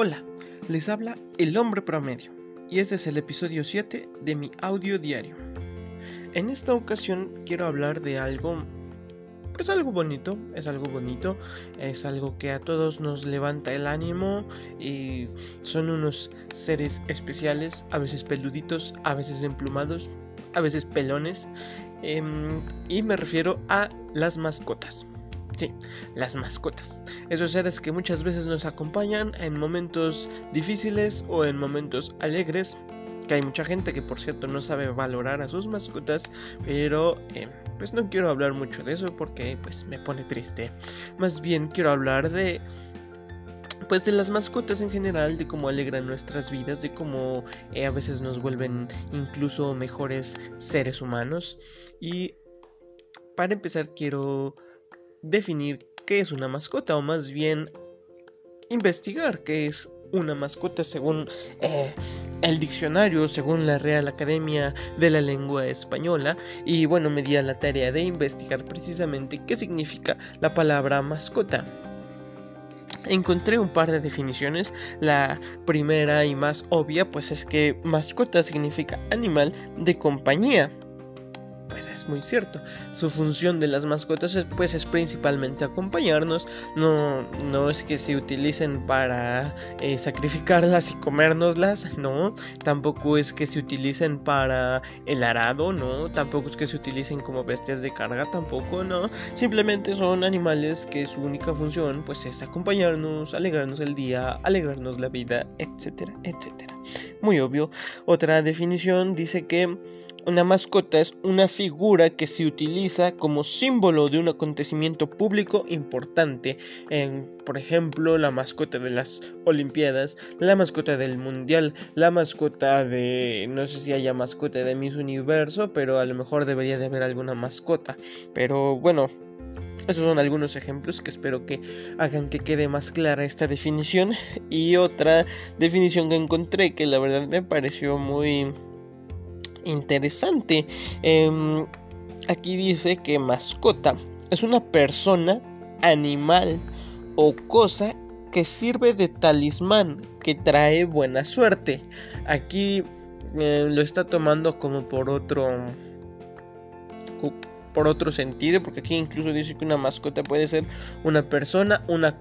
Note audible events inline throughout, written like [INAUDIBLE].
Hola, les habla el hombre promedio y este es el episodio 7 de mi audio diario. En esta ocasión quiero hablar de algo, pues algo bonito, es algo bonito, es algo que a todos nos levanta el ánimo y son unos seres especiales, a veces peluditos, a veces emplumados, a veces pelones, em, y me refiero a las mascotas. Sí, las mascotas. Esos seres que muchas veces nos acompañan en momentos difíciles o en momentos alegres. Que hay mucha gente que por cierto no sabe valorar a sus mascotas. Pero eh, pues no quiero hablar mucho de eso porque pues me pone triste. Más bien quiero hablar de pues de las mascotas en general, de cómo alegran nuestras vidas, de cómo eh, a veces nos vuelven incluso mejores seres humanos. Y para empezar quiero definir qué es una mascota o más bien investigar qué es una mascota según eh, el diccionario, según la Real Academia de la Lengua Española. Y bueno, me di a la tarea de investigar precisamente qué significa la palabra mascota. Encontré un par de definiciones. La primera y más obvia pues es que mascota significa animal de compañía pues es muy cierto. Su función de las mascotas es, pues es principalmente acompañarnos. No, no es que se utilicen para eh, sacrificarlas y comérnoslas, [LAUGHS] no. Tampoco es que se utilicen para el arado, no. Tampoco es que se utilicen como bestias de carga, tampoco, no. Simplemente son animales que su única función pues es acompañarnos, alegrarnos el día, alegrarnos la vida, etcétera, etcétera. Muy obvio. Otra definición dice que una mascota es una figura que se utiliza como símbolo de un acontecimiento público importante, por ejemplo, la mascota de las Olimpiadas, la mascota del Mundial, la mascota de, no sé si haya mascota de Miss Universo, pero a lo mejor debería de haber alguna mascota. Pero bueno, esos son algunos ejemplos que espero que hagan que quede más clara esta definición. [LAUGHS] Y otra definición que encontré que la verdad me pareció muy interesante. Em, aquí dice que mascota es una persona, animal o cosa que sirve de talismán, que trae buena suerte. Aquí eh, lo está tomando como por otro por otro sentido, porque aquí incluso dice que una mascota puede ser una persona, una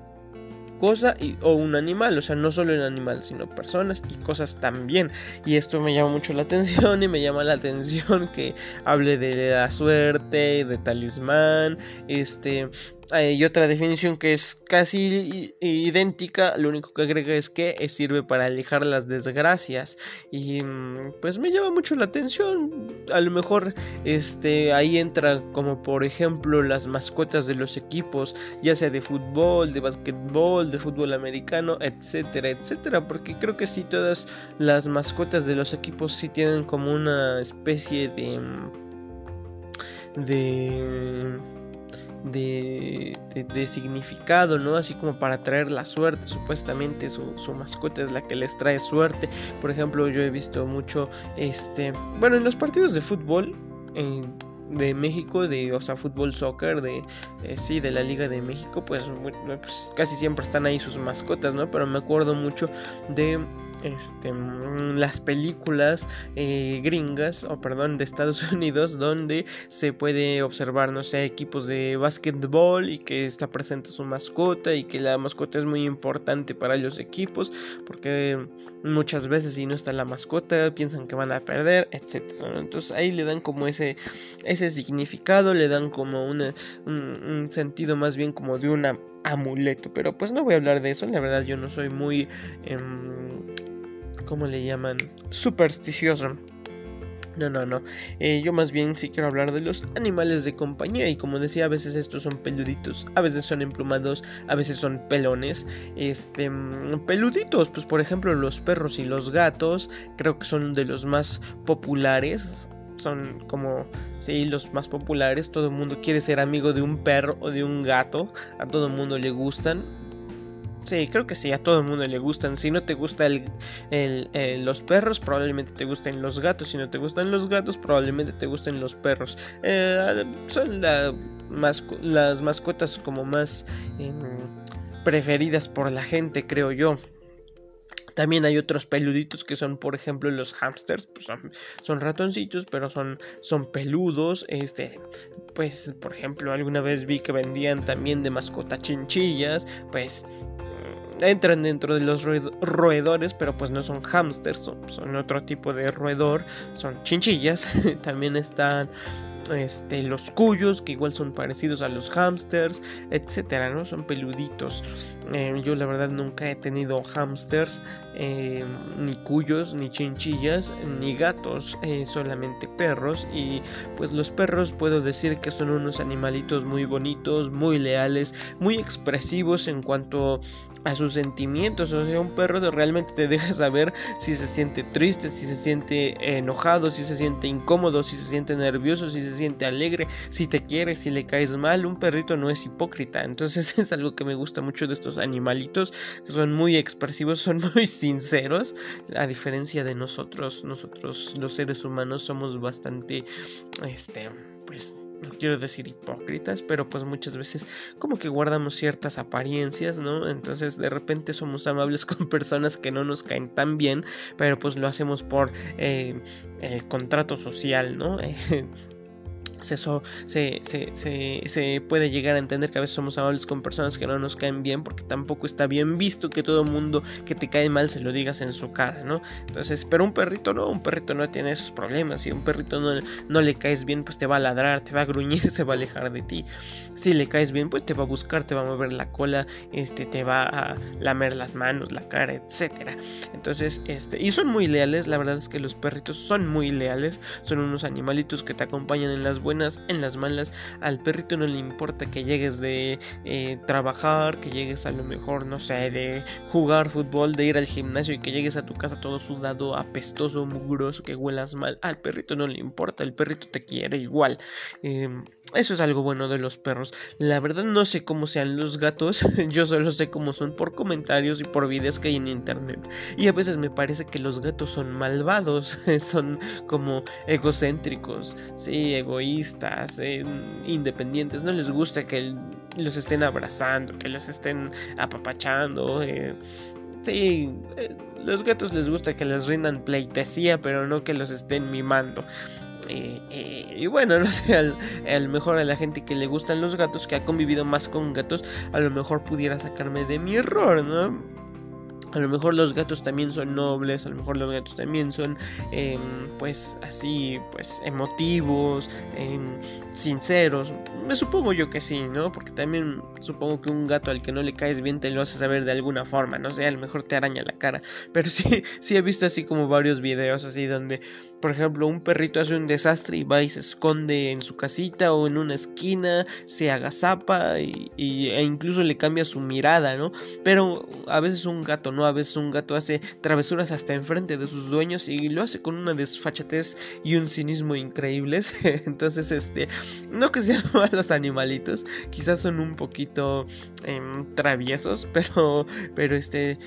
cosa y, o un animal, o sea, no solo un animal, sino personas y cosas también. Y esto me llama mucho la atención [LAUGHS] y me llama la atención que hable de la suerte, de talismán, este, hay otra definición que es casi idéntica, lo único que agrega es que sirve para alejar las desgracias y mm, pues me llama mucho la atención. A lo mejor este ahí entra como por ejemplo las mascotas de los equipos, ya sea de fútbol, de básquetbol, de fútbol americano, etcétera, etcétera, porque creo que sí todas las mascotas de los equipos sí tienen como una especie de de de, de, significado, ¿no? Así como para traer la suerte, supuestamente su, su, mascota es la que les trae suerte. Por ejemplo, yo he visto mucho, este, bueno, en los partidos de fútbol, de México, de, o sea, fútbol, soccer, de, eh, sí, de la Liga de México, pues, pues, casi siempre están ahí sus mascotas, ¿no? Pero me acuerdo mucho de este, mm, las películas eh, gringas, o perdón, de Estados [LAUGHS] Unidos, donde se puede observar, no sé, equipos de básquetbol y que está presente su mascota y que la mascota es muy importante para los equipos, porque muchas veces si no está la mascota piensan que van a perder, etcétera. Entonces ahí le dan como ese, ese significado, le dan como un, un sentido más bien como de una amuleto. Pero pues no voy a hablar de eso. La verdad yo no soy muy... Eh, ¿Cómo le llaman? Supersticioso. No, no, no. Eh, yo más bien sí quiero hablar de los animales de compañía. Y como decía, a veces estos son peluditos, a veces son emplumados, a veces son pelones. Este, mm, peluditos, pues por ejemplo los perros y los gatos, creo que son de los más populares son como, sí, los más populares. Todo el mundo quiere ser amigo de un perro o de un gato. A todo el mundo le gustan. Sí, creo que sí, a todo el mundo le gustan. Si no te gustan los perros, probablemente te gusten los gatos. Si no te gustan los gatos, probablemente te gusten los perros. Eh, son las mascotas como más em, preferidas por la gente, creo yo. También hay otros peluditos que son, por ejemplo, los hamsters, pues son, ratoncitos, pero son, son peludos. Este, pues, por ejemplo, alguna vez vi que vendían también de mascota chinchillas, pues entran dentro de los roedores, pero pues no son hamsters, son, otro tipo de roedor, son chinchillas. [LAUGHS] también están este, los cuyos, que igual son parecidos a los hamsters, etcétera, ¿no? Son peluditos. Eh, yo la verdad nunca he tenido hamsters, eh, ni cuyos, ni chinchillas, ni gatos, eh, solamente perros. Y pues los perros puedo decir que son unos animalitos muy bonitos, muy leales, muy expresivos en cuanto a sus sentimientos. O sea, un perro realmente te deja saber si se siente triste, si se siente enojado, si se siente incómodo, si se siente nervioso, si se siente alegre, si te quiere, si le caes mal. Un perrito no es hipócrita. Entonces [LAUGHS] es algo que me gusta mucho de estos animalitos, que son muy expresivos, son muy [LAUGHS] A diferencia de nosotros, nosotros los seres humanos somos bastante, este, pues no quiero decir hipócritas, pero pues muchas veces como que guardamos ciertas apariencias, ¿no? Entonces de repente somos amables [LAUGHS] con personas que no nos caen tan bien, pero pues lo hacemos por eh, el contrato social, ¿no? [LAUGHS] Eso se, puede llegar a entender que a veces somos amables con personas que no nos caen bien porque tampoco está bien visto que todo mundo que te cae mal se lo digas en su cara, ¿no? Entonces, pero un perrito no, un perrito no tiene esos problemas. Si un perrito no, no le caes bien, pues te va a ladrar, te va a gruñir, [LAUGHS] se va a alejar de ti. Si le caes bien, pues te va a buscar, te va a mover la cola, este, te va a lamer las manos, la cara, etcétera. Entonces, este, y son muy leales, la verdad es que los perritos son muy leales, son unos animalitos que te acompañan en las buenas, en las malas. Al perrito no le importa que llegues de eh, trabajar, que llegues a lo mejor, no sé, de jugar fútbol, de ir al gimnasio y que llegues a tu casa todo sudado, apestoso, mugroso, que huelas mal. Al perrito no le importa, el perrito te quiere igual. Em, eso es algo bueno de los perros. La verdad no sé cómo sean los gatos. [LAUGHS] Yo solo sé cómo son por comentarios y por videos que hay en internet. Y a veces me parece que los gatos son malvados. [LAUGHS] son como egocéntricos. Sí, egoístas. Eh, independientes. No les gusta que los estén abrazando. Que los estén apapachando. Eh. Sí, eh, los gatos les gusta que les rindan pleitesía, pero no que los estén mimando. y bueno, [LAUGHS] no sé, al, mejor a la gente que le gustan los gatos, que ha convivido más con gatos, a lo mejor pudiera sacarme de mi error, ¿no? A lo mejor los gatos también son nobles, a lo mejor los gatos también son, em, pues así, pues emotivos, em, sinceros. Me supongo yo que sí, ¿no? Porque también supongo que un gato al que no le caes bien te lo hace saber de alguna forma, no sé, a lo mejor te araña la cara. [LAUGHS] Pero sí, sí he visto así como varios videos así donde, por ejemplo, un perrito hace un desastre y va y se esconde en su casita o en una esquina, se agazapa y, y, e incluso le cambia su mirada, ¿no? Pero a veces un gato ¿no? A veces un gato hace travesuras hasta enfrente de sus dueños y lo hace con una desfachatez y un cinismo increíbles. [LAUGHS] Entonces, este, no que sean [LAUGHS] malos animalitos, quizás son un poquito em, traviesos, pero, pero este,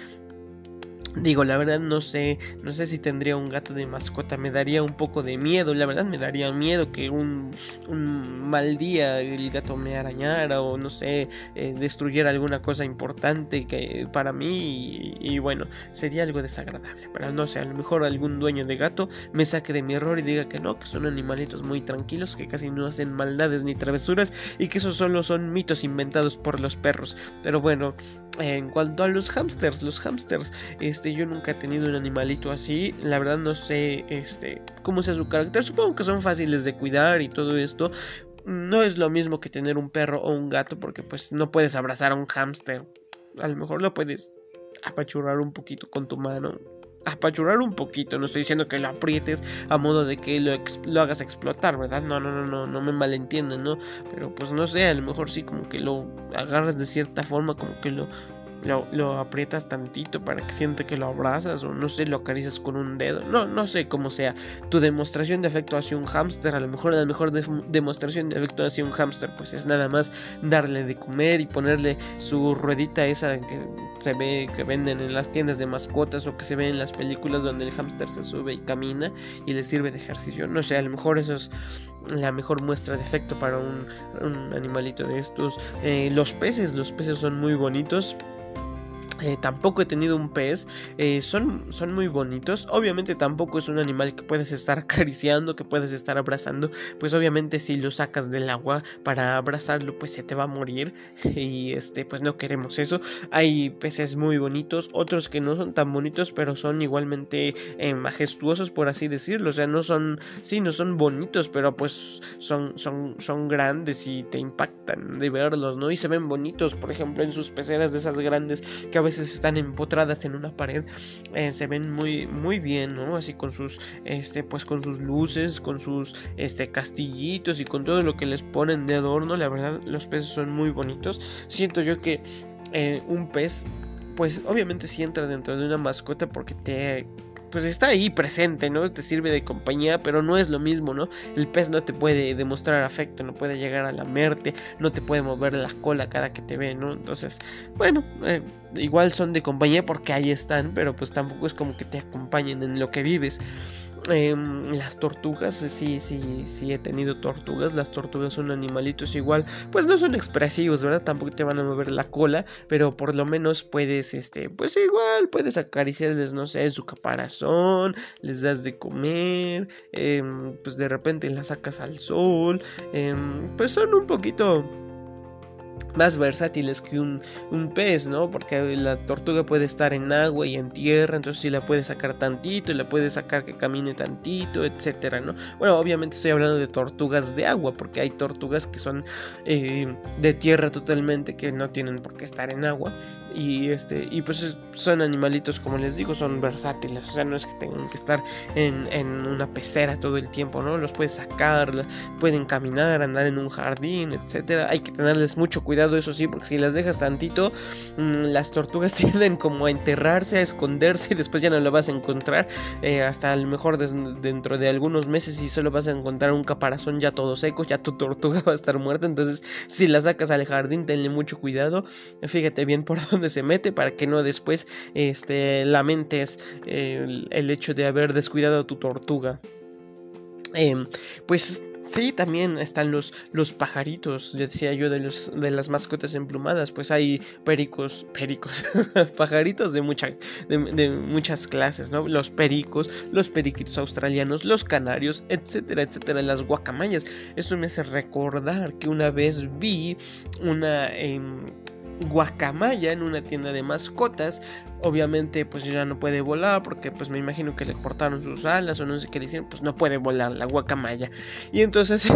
Digo, la verdad no sé, no sé si tendría un gato de mascota, me daría un poco de miedo, la verdad me daría miedo que un, un mal día el gato me arañara o no sé, eh, destruyera alguna cosa importante que para mí y, bueno, sería algo desagradable, pero no sé, a lo mejor algún dueño de gato me saque de mi error y diga que no, que son animalitos muy tranquilos, que casi no hacen maldades ni travesuras y que esos solo son mitos inventados por los perros, pero bueno, en cuanto a los hamsters, los hamsters, este, yo nunca he tenido un animalito así. La verdad no sé, este, cómo sea su carácter. Supongo que son fáciles de cuidar y todo esto. No es lo mismo que tener un perro o un gato, porque pues no puedes abrazar a un hamster. A lo mejor lo puedes apachurrar un poquito con tu mano apachurrar un poquito, no estoy diciendo que lo aprietes a modo de que lo, lo, hagas explotar, ¿verdad? No, no, no, no, no me malentienden, ¿no? Pero pues no sé, a lo mejor sí como que lo agarras de cierta forma, como que lo lo, aprietas tantito para que siente que lo abrazas o no sé, lo acaricias con un dedo. No, no sé cómo sea. Tu demostración de afecto hacia un hámster, a lo mejor la mejor demostración de afecto hacia un hámster, pues es nada más darle de comer y ponerle su ruedita esa que se ve que venden en las tiendas de mascotas o que se ve en las películas donde el hámster se sube y camina y le sirve de ejercicio. No sé, a lo mejor eso es la mejor muestra de afecto para un, animalito de estos. Eh, los peces, los peces son muy bonitos Eh, tampoco he tenido un pez. Eh, son, son muy bonitos. Obviamente tampoco es un animal que puedes estar [LAUGHS] acariciando, que puedes estar abrazando. Pues obviamente si lo sacas del agua para abrazarlo, pues se te va a morir. [LAUGHS] Y este, pues no queremos eso. Hay peces muy bonitos, otros que no son tan bonitos, pero son igualmente eh, majestuosos, por así decirlo. O sea, no son, sí, no son bonitos, pero pues son, son, son grandes y te impactan de verlos, ¿no? Y se ven bonitos, por ejemplo, en sus peceras de esas grandes que a veces están empotradas en una pared, eh, se ven muy, muy bien, ¿no? Así con sus, este, pues con sus luces, con sus, este, castillitos y con todo lo que les ponen de adorno. La verdad, los peces son muy bonitos. Siento yo que eh, un pez, pues obviamente si entra dentro de una mascota porque te pues está ahí presente, ¿no? Te sirve de compañía, pero no es lo mismo, ¿no? El pez no te puede demostrar afecto, no puede llegar a lamerte, no te puede mover la cola cada que te ve, ¿no? Entonces, bueno, eh, igual son de compañía porque ahí están, pero pues tampoco es como que te acompañen en lo que vives. Em, las tortugas, eh, sí, sí, sí he tenido tortugas. Las tortugas son animalitos igual, pues no son expresivos, ¿verdad? Tampoco te van a mover la cola, pero por lo menos puedes, este, pues igual puedes acariciarles, no sé, su caparazón, les das de comer, em, pues de repente las sacas al sol, em, pues son un poquito más versátiles que un, pez, ¿no? Porque la tortuga puede estar en agua y en tierra, entonces si la puedes sacar tantito, la puedes sacar que camine tantito, etcétera, ¿no? Bueno, obviamente estoy hablando de tortugas de agua, porque hay tortugas que son eh, de tierra totalmente, que no tienen por qué estar en agua, y este y pues son animalitos como les digo son versátiles o sea no es que tengan que estar en, en, una pecera todo el tiempo no los puedes sacar pueden caminar andar en un jardín etcétera hay que tenerles mucho cuidado eso sí porque si las dejas tantito mm, las tortugas [LAUGHS] tienden como a enterrarse a esconderse y después ya no lo vas a encontrar eh, hasta a lo mejor dentro de algunos meses y solo vas a encontrar un caparazón ya todo seco ya tu tortuga [LAUGHS] va a estar muerta entonces si la sacas al jardín tenle mucho cuidado fíjate bien por [LAUGHS] dónde se mete para que no después este, lamentes el, el hecho de haber descuidado a tu tortuga. Em, pues sí, también están los, los pajaritos, decía yo, de, los, de las mascotas emplumadas, pues hay pericos, pericos, [LAUGHS] pajaritos de, mucha, de, muchas clases, ¿no? Los pericos, los periquitos australianos, los canarios, etcétera, etcétera, las guacamayas. Esto me hace recordar que una vez vi una... Em, guacamaya en una tienda de mascotas. Obviamente pues ya no puede volar porque pues me imagino que le cortaron sus alas o no sé qué le hicieron, pues no puede volar la guacamaya. Y entonces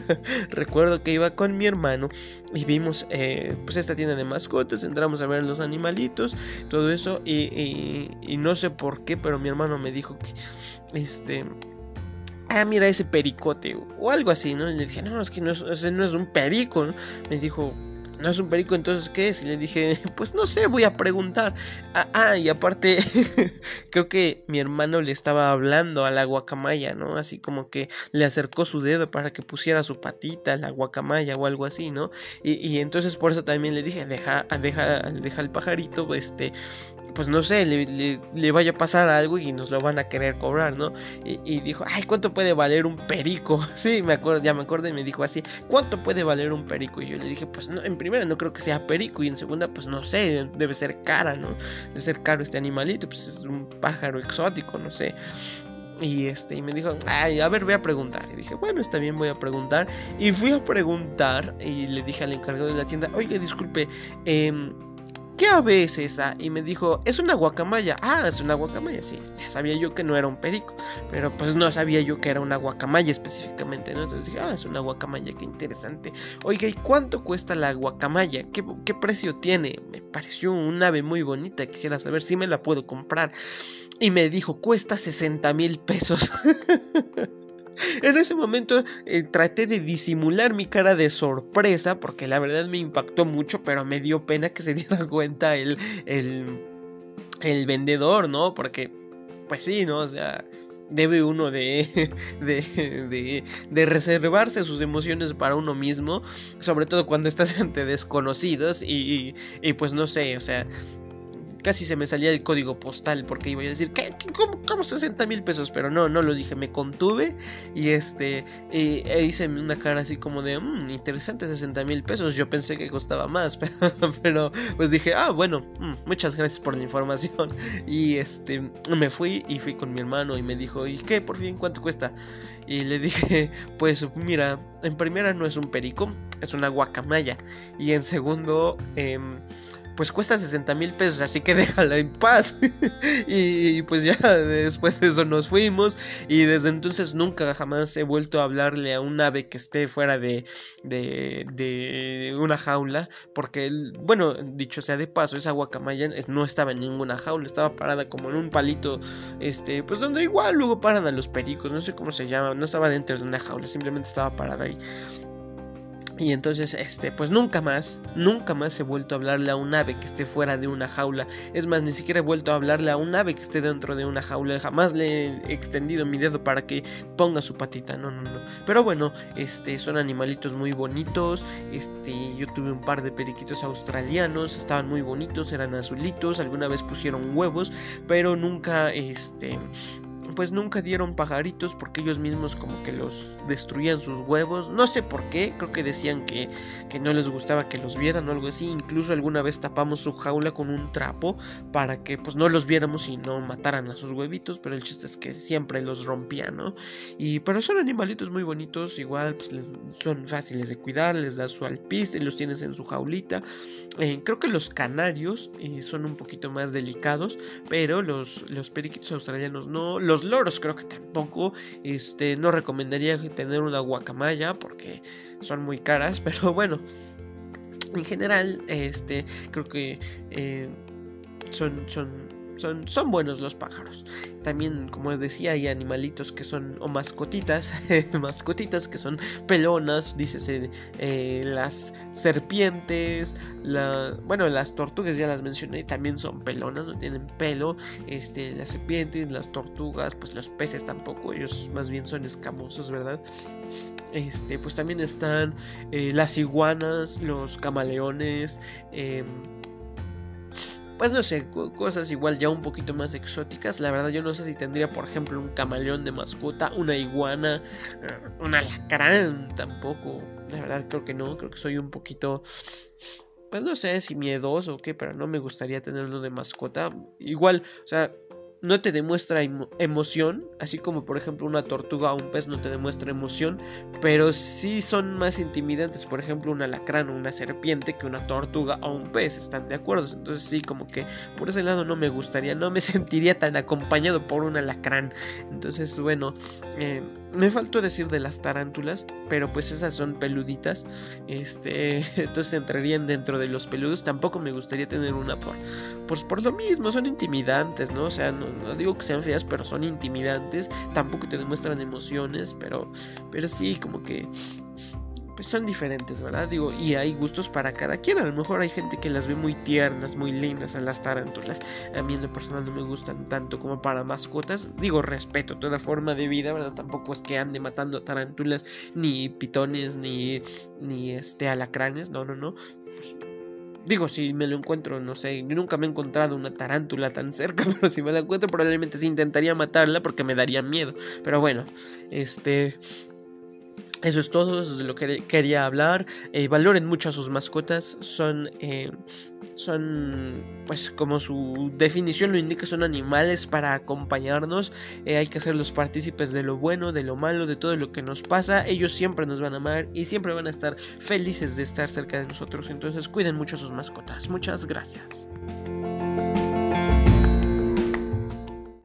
[LAUGHS] recuerdo que iba con mi hermano y vimos eh, pues esta tienda de mascotas, entramos a ver los animalitos, todo eso y, y, no sé por qué, pero mi hermano me dijo que este ah, mira ese pericote o algo así, ¿no? Y le dije, no, es que no es, no es un perico, ¿no? Me dijo, no es un perico, entonces ¿qué es? Y le dije, [LAUGHS] pues no sé, voy a preguntar. Ah, ah y aparte, [LAUGHS] creo que mi hermano le estaba hablando a la guacamaya, ¿no? Así como que le acercó su dedo para que pusiera su patita a la guacamaya o algo así, ¿no? Y, y entonces por eso también le dije, deja, deja, deja el pajarito, este, pues no sé, le, vaya a pasar algo y nos lo van a querer cobrar, ¿no? Y, dijo, ay, ¿cuánto puede valer un perico? [LAUGHS] Sí, me acuerdo, ya me acuerdo y me dijo así, ¿cuánto puede valer un perico? Y yo le dije, pues no, en primera no creo que sea perico y en segunda, pues no sé, debe ser cara, ¿no? Debe ser caro este animalito, pues es un pájaro exótico, no sé. Y este, y me dijo, ay, a ver, voy a preguntar. Y dije, bueno, está bien, voy a preguntar. Y fui a preguntar y le dije al encargado de la tienda, oiga, disculpe, eh, ¿qué ave es esa? Y me dijo, es una guacamaya. Ah, es una guacamaya, sí, ya sabía yo que no era un perico, pero pues no sabía yo que era una guacamaya específicamente, ¿no? Entonces dije, ah, es una guacamaya, qué interesante. Oiga, ¿y cuánto cuesta la guacamaya? ¿Qué, qué precio tiene? Me pareció un ave muy bonita, quisiera saber si me la puedo comprar. Y me dijo, cuesta 60 mil pesos. [LAUGHS] En ese momento eh, traté de disimular mi cara de sorpresa porque la verdad me impactó mucho, pero me dio pena que se [LAUGHS] diera cuenta el, el, el vendedor, ¿no? Porque, pues sí, ¿no? O sea, debe uno de, [LAUGHS] de, de, de, reservarse sus emociones para uno mismo, sobre todo cuando estás [LAUGHS] ante desconocidos y, y, y, pues no sé, o sea, casi se me salía el código postal porque iba a decir, ¿qué, cómo, cómo, 60 mil pesos? Pero no, no lo dije, me contuve y este, e hice una cara así como de, mmm, interesante 60 mil pesos, yo pensé que costaba más, [LAUGHS] pero, pues dije, ah, bueno, mm, muchas gracias por la información y este, me fui y fui con mi hermano y me dijo, ¿y qué? Por fin, ¿cuánto cuesta? Y le dije, [LAUGHS] pues mira, en primera no es un perico, es una guacamaya. Y en segundo, eh, pues cuesta 60 mil pesos, así que [LAUGHS] déjala en paz. [LAUGHS] y, pues ya después de eso nos fuimos y desde entonces nunca jamás he vuelto a hablarle a un ave que esté fuera de, de, de una jaula, porque, bueno, dicho sea de paso, esa guacamaya no estaba en ninguna jaula, estaba parada como en un palito, este, pues donde igual luego paran a los pericos, no sé cómo se llama, no estaba dentro de una jaula, simplemente estaba parada ahí. Y entonces, este, pues nunca más, nunca más he vuelto a hablarle a un ave que esté fuera de una jaula. Es más, ni siquiera he vuelto a hablarle a un ave que esté dentro de una jaula. Jamás le he extendido mi dedo para que ponga su patita. No, no, no. Pero bueno, este, son animalitos muy bonitos. Este, yo tuve un par de periquitos australianos. Estaban muy bonitos, eran azulitos. Alguna vez pusieron huevos, pero nunca, este, pues nunca dieron pajaritos porque ellos mismos como que los destruían sus huevos. No sé por qué, creo que decían que, que no les gustaba que los vieran o algo así. Incluso alguna vez tapamos su jaula con un trapo para que pues no los viéramos y no mataran a sus huevitos. Pero el chiste es que siempre los rompían, ¿no? Y pero son animalitos muy bonitos, igual pues son fáciles de cuidar, les das su alpiste, los tienes en su jaulita. Eh, creo que los canarios eh, son un poquito más delicados, pero los, los periquitos australianos no. Los loros creo que tampoco. Este, no recomendaría tener una guacamaya porque son muy caras, [LAUGHS] pero bueno. En general, este, creo que eh, son, son son, buenos los pájaros. También, como decía, hay animalitos que son, o mascotitas, [LAUGHS] mascotitas que son pelonas, dícese eh, las serpientes, la, bueno, las tortugas ya las mencioné, también son pelonas, no tienen pelo. Este, las serpientes, las tortugas, pues los peces tampoco, ellos más bien son escamosos, ¿verdad? Este, pues también están eh, las iguanas, los camaleones, eh, pues no sé, cosas igual ya un poquito más exóticas. La verdad yo no sé si tendría, por ejemplo, un camaleón de mascota, una iguana, eh, un alacrán tampoco. La verdad creo que no, creo que soy un poquito... Pues no sé si miedoso o qué, pero no me gustaría tenerlo de mascota. Igual, o sea, no te demuestra emoción, así como por ejemplo una tortuga o un pez no te demuestra emoción, pero sí son más intimidantes, por ejemplo un alacrán o una serpiente que una tortuga o un pez, ¿están de acuerdo? Entonces sí, como que por ese lado no me gustaría, no me [LAUGHS] sentiría tan acompañado por un alacrán. Entonces, bueno, eh, me faltó decir de las tarántulas, pero pues esas son peluditas. Este, [LAUGHS] entonces entrarían dentro de los peludos. Tampoco me gustaría tener una por pues por lo mismo, son intimidantes, ¿no? O sea, no, digo que sean feas, pero son intimidantes. Tampoco te demuestran emociones, pero pero sí como que pues son diferentes, ¿verdad? Digo, y hay gustos para cada quien. A lo mejor hay gente que las ve muy tiernas, muy lindas a las tarántulas. A mí en lo personal no me gustan tanto como para mascotas. Digo, respeto toda forma de vida, ¿verdad? Tampoco es que ande matando tarántulas, ni pitones, ni, ni este, alacranes. No, no, no. Digo, si me lo encuentro, no sé, nunca me he encontrado una tarántula tan cerca, [LAUGHS] pero si me la encuentro probablemente sí intentaría matarla porque me daría miedo. Pero bueno, este... Eso es todo, eso es de lo que quería hablar. Eh, valoren mucho a sus mascotas. Son, eh, son, pues como su definición lo indica, son animales para acompañarnos. Eh, hay que hacerlos partícipes de lo bueno, de lo malo, de todo lo que nos pasa. Ellos siempre nos van a amar y siempre van a estar felices de estar cerca de nosotros. Entonces cuiden mucho a sus mascotas. Muchas gracias.